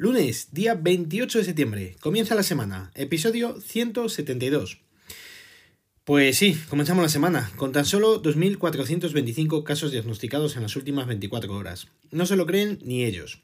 Lunes, día 28 de septiembre. Comienza la semana. Episodio 172. Pues sí, comenzamos la semana, con tan solo 2.425 casos diagnosticados en las últimas 24 horas. No se lo creen ni ellos.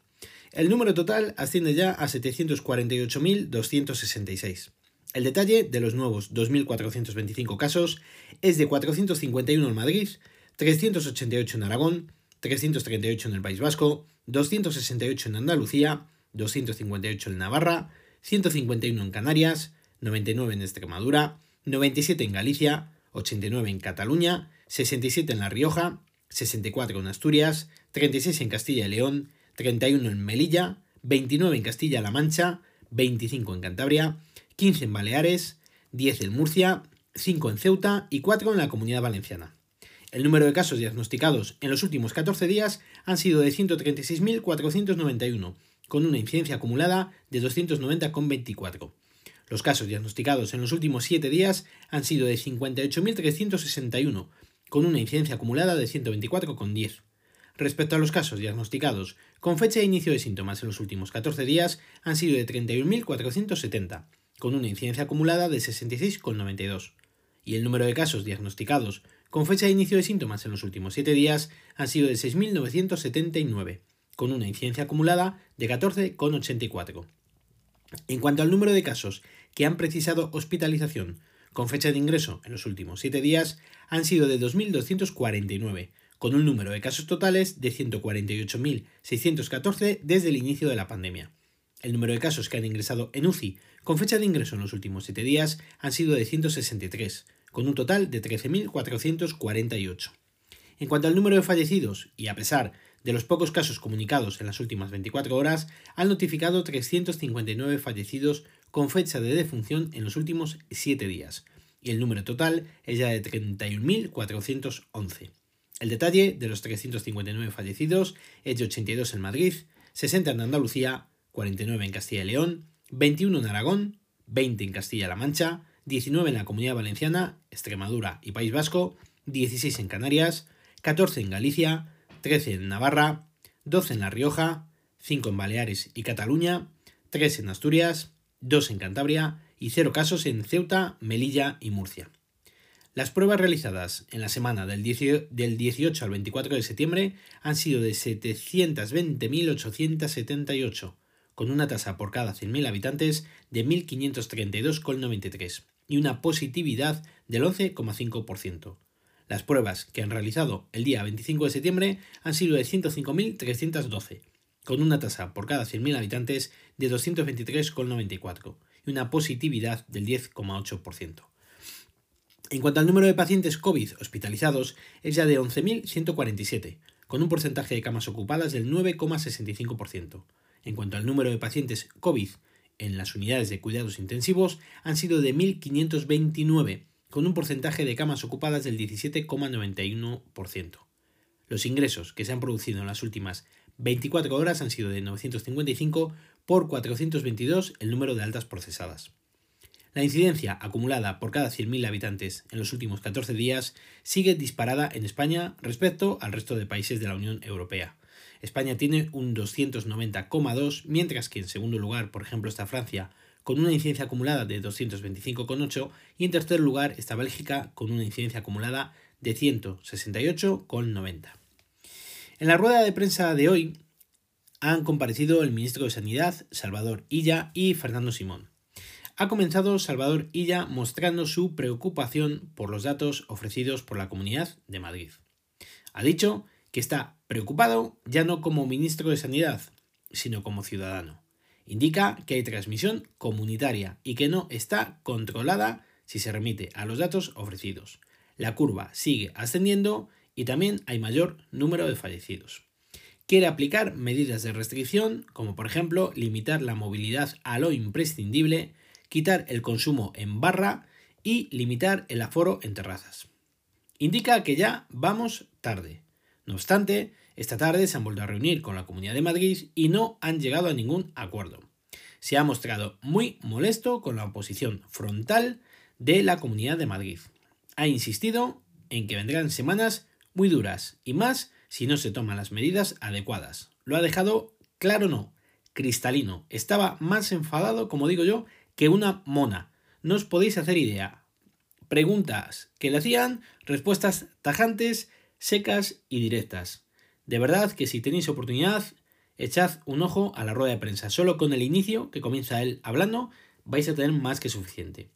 El número total asciende ya a 748.266. El detalle de los nuevos 2.425 casos es de 451 en Madrid, 388 en Aragón, 338 en el País Vasco, 268 en Andalucía, 258 en Navarra, 151 en Canarias, 99 en Extremadura, 97 en Galicia, 89 en Cataluña, 67 en La Rioja, 64 en Asturias, 36 en Castilla y León, 31 en Melilla, 29 en Castilla-La Mancha, 25 en Cantabria, 15 en Baleares, 10 en Murcia, 5 en Ceuta y 4 en la Comunidad Valenciana. El número de casos diagnosticados en los últimos 14 días han sido de 136.491, con una incidencia acumulada de 290,24. Los casos diagnosticados en los últimos 7 días han sido de 58.361, con una incidencia acumulada de 124,10. Respecto a los casos diagnosticados con fecha de inicio de síntomas en los últimos 14 días, han sido de 31.470, con una incidencia acumulada de 66,92. Y el número de casos diagnosticados con fecha de inicio de síntomas en los últimos 7 días han sido de 6.979, con una incidencia acumulada de 14,84. En cuanto al número de casos que han precisado hospitalización con fecha de ingreso en los últimos 7 días, han sido de 2.249, con un número de casos totales de 148.614 desde el inicio de la pandemia. El número de casos que han ingresado en UCI con fecha de ingreso en los últimos 7 días han sido de 163, con un total de 13.448. En cuanto al número de fallecidos, y a pesar de los pocos casos comunicados en las últimas 24 horas, han notificado 359 fallecidos con fecha de defunción en los últimos 7 días, y el número total es ya de 31.411. El detalle de los 359 fallecidos es de 82 en Madrid, 60 en Andalucía, 49 en Castilla y León, 21 en Aragón, 20 en Castilla-La Mancha, 19 en la Comunidad Valenciana, Extremadura y País Vasco, 16 en Canarias, 14 en Galicia, 13 en Navarra, 12 en La Rioja, 5 en Baleares y Cataluña, 3 en Asturias, 2 en Cantabria y 0 casos en Ceuta, Melilla y Murcia. Las pruebas realizadas en la semana del 18 al 24 de septiembre han sido de 720.878, con una tasa por cada 100.000 habitantes de 1.532,93 y una positividad del 11,5%. Las pruebas que han realizado el día 25 de septiembre han sido de 105.312, con una tasa por cada 100.000 habitantes de 223,94 y una positividad del 10,8%. En cuanto al número de pacientes COVID hospitalizados, es ya de 11.147, con un porcentaje de camas ocupadas del 9,65%. En cuanto al número de pacientes COVID en las unidades de cuidados intensivos, han sido de 1.529, con un porcentaje de camas ocupadas del 17,91%. Los ingresos que se han producido en las últimas 24 horas han sido de 955 por 422 el número de altas procesadas. La incidencia acumulada por cada 100.000 habitantes en los últimos 14 días sigue disparada en España respecto al resto de países de la Unión Europea. España tiene un 290,2, mientras que en segundo lugar, por ejemplo, está Francia con una incidencia acumulada de 225,8 y en tercer lugar está Bélgica con una incidencia acumulada de 168,90. En la rueda de prensa de hoy han comparecido el ministro de Sanidad, Salvador Illa, y Fernando Simón. Ha comenzado Salvador Illa mostrando su preocupación por los datos ofrecidos por la Comunidad de Madrid. Ha dicho que está preocupado ya no como ministro de Sanidad, sino como ciudadano indica que hay transmisión comunitaria y que no está controlada si se remite a los datos ofrecidos. La curva sigue ascendiendo y también hay mayor número de fallecidos. Quiere aplicar medidas de restricción, como por ejemplo limitar la movilidad a lo imprescindible, quitar el consumo en barra y limitar el aforo en terrazas. Indica que ya vamos tarde. No obstante, esta tarde se han vuelto a reunir con la Comunidad de Madrid y no han llegado a ningún acuerdo. Se ha mostrado muy molesto con la oposición frontal de la Comunidad de Madrid. Ha insistido en que vendrán semanas muy duras y más si no se toman las medidas adecuadas. Lo ha dejado claro no, cristalino. Estaba más enfadado, como digo yo, que una mona. No os podéis hacer idea. Preguntas que le hacían, respuestas tajantes, secas y directas. De verdad que si tenéis oportunidad, echad un ojo a la rueda de prensa. Solo con el inicio, que comienza él hablando, vais a tener más que suficiente.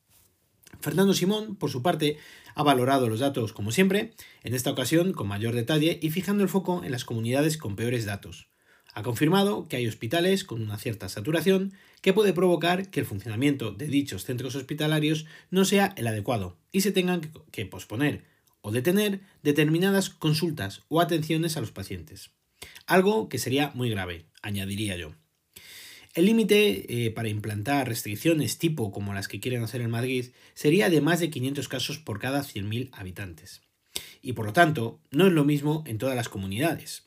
Fernando Simón, por su parte, ha valorado los datos como siempre, en esta ocasión con mayor detalle y fijando el foco en las comunidades con peores datos. Ha confirmado que hay hospitales con una cierta saturación que puede provocar que el funcionamiento de dichos centros hospitalarios no sea el adecuado y se tengan que posponer o detener determinadas consultas o atenciones a los pacientes. Algo que sería muy grave, añadiría yo. El límite eh, para implantar restricciones tipo como las que quieren hacer en Madrid sería de más de 500 casos por cada 100.000 habitantes. Y por lo tanto, no es lo mismo en todas las comunidades.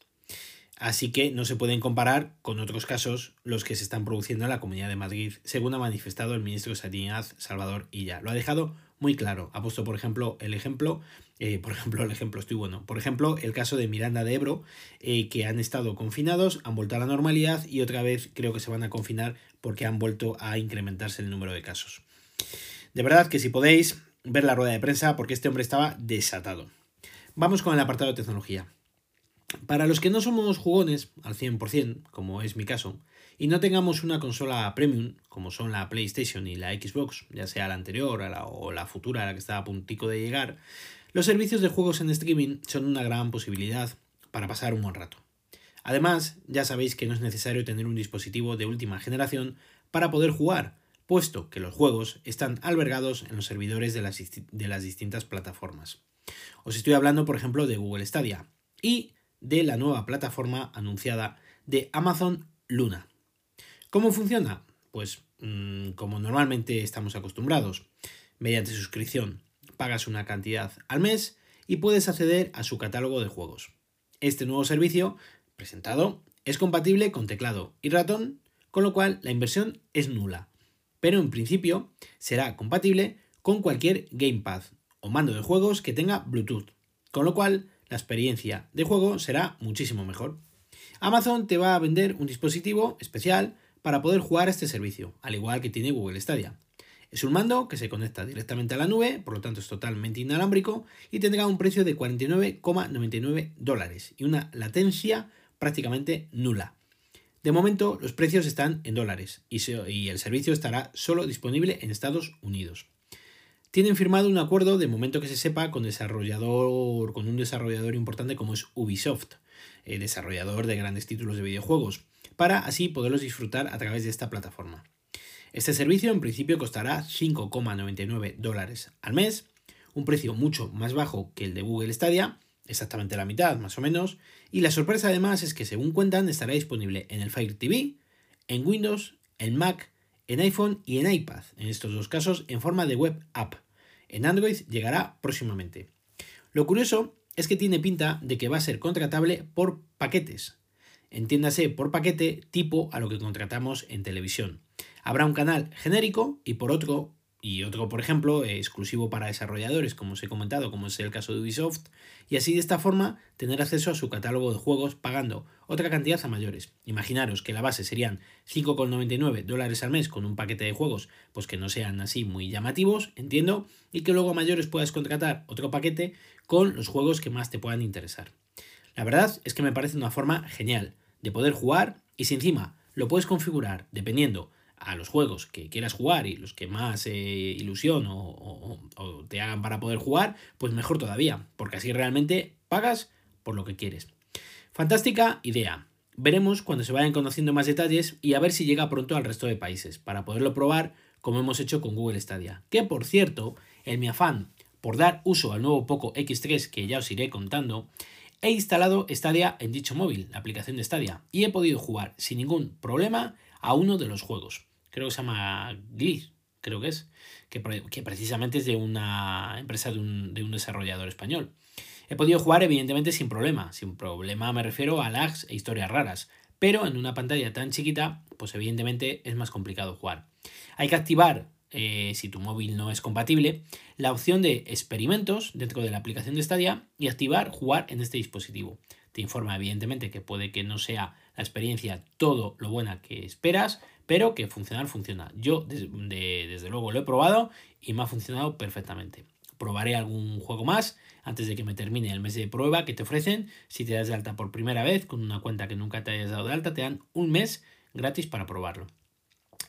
Así que no se pueden comparar con otros casos los que se están produciendo en la Comunidad de Madrid, según ha manifestado el ministro de Sanidad Salvador Illa. Lo ha dejado muy claro. Ha puesto, por ejemplo, el ejemplo, eh, por ejemplo, el ejemplo estoy bueno. Por ejemplo, el caso de Miranda de Ebro, eh, que han estado confinados, han vuelto a la normalidad y otra vez creo que se van a confinar porque han vuelto a incrementarse el número de casos. De verdad que si podéis ver la rueda de prensa, porque este hombre estaba desatado. Vamos con el apartado de tecnología. Para los que no somos jugones al 100%, como es mi caso, y no tengamos una consola premium, como son la PlayStation y la Xbox, ya sea la anterior o la futura, la que está a puntico de llegar, los servicios de juegos en streaming son una gran posibilidad para pasar un buen rato. Además, ya sabéis que no es necesario tener un dispositivo de última generación para poder jugar, puesto que los juegos están albergados en los servidores de las, de las distintas plataformas. Os estoy hablando, por ejemplo, de Google Stadia y de la nueva plataforma anunciada de Amazon Luna. ¿Cómo funciona? Pues mm, como normalmente estamos acostumbrados, mediante suscripción. Pagas una cantidad al mes y puedes acceder a su catálogo de juegos. Este nuevo servicio, presentado, es compatible con teclado y ratón, con lo cual la inversión es nula. Pero en principio será compatible con cualquier gamepad o mando de juegos que tenga Bluetooth, con lo cual la experiencia de juego será muchísimo mejor. Amazon te va a vender un dispositivo especial para poder jugar este servicio, al igual que tiene Google Stadia. Es un mando que se conecta directamente a la nube, por lo tanto es totalmente inalámbrico y tendrá un precio de 49,99 dólares y una latencia prácticamente nula. De momento los precios están en dólares y, el servicio estará solo disponible en Estados Unidos tienen firmado un acuerdo de momento que se sepa con desarrollador con un desarrollador importante como es Ubisoft, el desarrollador de grandes títulos de videojuegos, para así poderlos disfrutar a través de esta plataforma. Este servicio en principio costará 5,99 dólares al mes, un precio mucho más bajo que el de Google Stadia, exactamente la mitad más o menos, y la sorpresa además es que según cuentan estará disponible en el Fire TV, en Windows, en Mac en iPhone y en iPad, en estos dos casos en forma de web app. En Android llegará próximamente. Lo curioso es que tiene pinta de que va a ser contratable por paquetes. Entiéndase por paquete tipo a lo que contratamos en televisión. Habrá un canal genérico y por otro y otro, por ejemplo, exclusivo para desarrolladores, como os he comentado, como es el caso de Ubisoft, y así de esta forma tener acceso a su catálogo de juegos pagando otra cantidad a mayores. Imaginaros que la base serían 5,99 dólares al mes con un paquete de juegos, pues que no sean así muy llamativos, entiendo, y que luego a mayores puedas contratar otro paquete con los juegos que más te puedan interesar. La verdad es que me parece una forma genial de poder jugar y si encima lo puedes configurar dependiendo a los juegos que quieras jugar y los que más eh, ilusión o, te hagan para poder jugar, pues mejor todavía, porque así realmente pagas por lo que quieres. Fantástica idea. Veremos cuando se vayan conociendo más detalles y a ver si llega pronto al resto de países, para poderlo probar como hemos hecho con Google Stadia. Que por cierto, en mi afán por dar uso al nuevo Poco X3 que ya os iré contando, he instalado Stadia en dicho móvil, la aplicación de Stadia, y he podido jugar sin ningún problema a uno de los juegos creo que se llama Gliss, creo que es, que, precisamente es de una empresa de un, desarrollador español. He podido jugar evidentemente sin problema, sin problema me refiero a lags e historias raras, pero en una pantalla tan chiquita, pues evidentemente es más complicado jugar. Hay que activar, eh, si tu móvil no es compatible, la opción de experimentos dentro de la aplicación de Stadia y activar jugar en este dispositivo. te informa evidentemente que puede que no sea la experiencia todo lo buena que esperas, pero que funcionar funciona. Yo desde luego lo he probado y me ha funcionado perfectamente. Probaré algún juego más antes de que me termine el mes de prueba que te ofrecen. Si te das de alta por primera vez con una cuenta que nunca te hayas dado de alta, te dan un mes gratis para probarlo.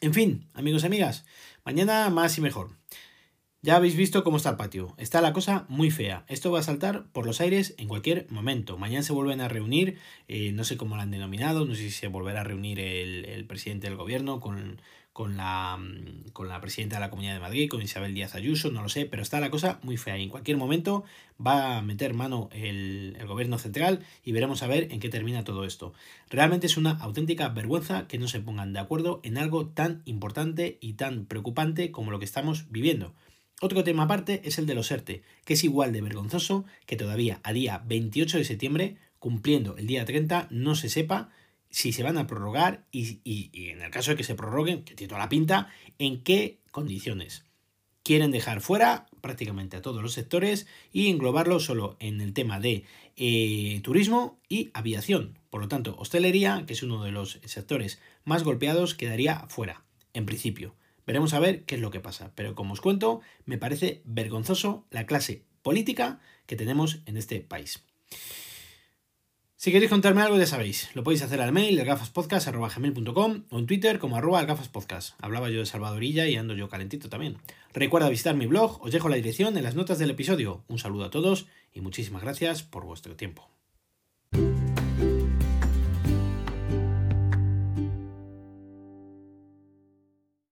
En fin, amigos y amigas, mañana más y mejor. Ya habéis visto cómo está el patio. Está la cosa muy fea. Esto va a saltar por los aires en cualquier momento. Mañana se vuelven a reunir, eh, no sé cómo lo han denominado, no sé si se volverá a reunir el, presidente del gobierno con, con, la, con la presidenta de la Comunidad de Madrid, con Isabel Díaz Ayuso, no lo sé, pero está la cosa muy fea. Y en cualquier momento va a meter mano el, el gobierno central y veremos a ver en qué termina todo esto. Realmente es una auténtica vergüenza que no se pongan de acuerdo en algo tan importante y tan preocupante como lo que estamos viviendo. Otro tema aparte es el de los ERTE, que es igual de vergonzoso que todavía a día 28 de septiembre, cumpliendo el día 30, no se sepa si se van a prorrogar y, en el caso de que se prorroguen, que tiene toda la pinta, en qué condiciones. Quieren dejar fuera prácticamente a todos los sectores y englobarlo solo en el tema de eh, turismo y aviación. Por lo tanto, hostelería, que es uno de los sectores más golpeados, quedaría fuera, en principio. Veremos a ver qué es lo que pasa. Pero como os cuento, me parece vergonzoso la clase política que tenemos en este país. Si queréis contarme algo, ya sabéis, lo podéis hacer al mail elgafaspodcast.com o en Twitter como arroba. Hablaba yo de Salvadorilla y ando yo calentito también. Recuerda visitar mi blog, os dejo la dirección en las notas del episodio. Un saludo a todos y muchísimas gracias por vuestro tiempo.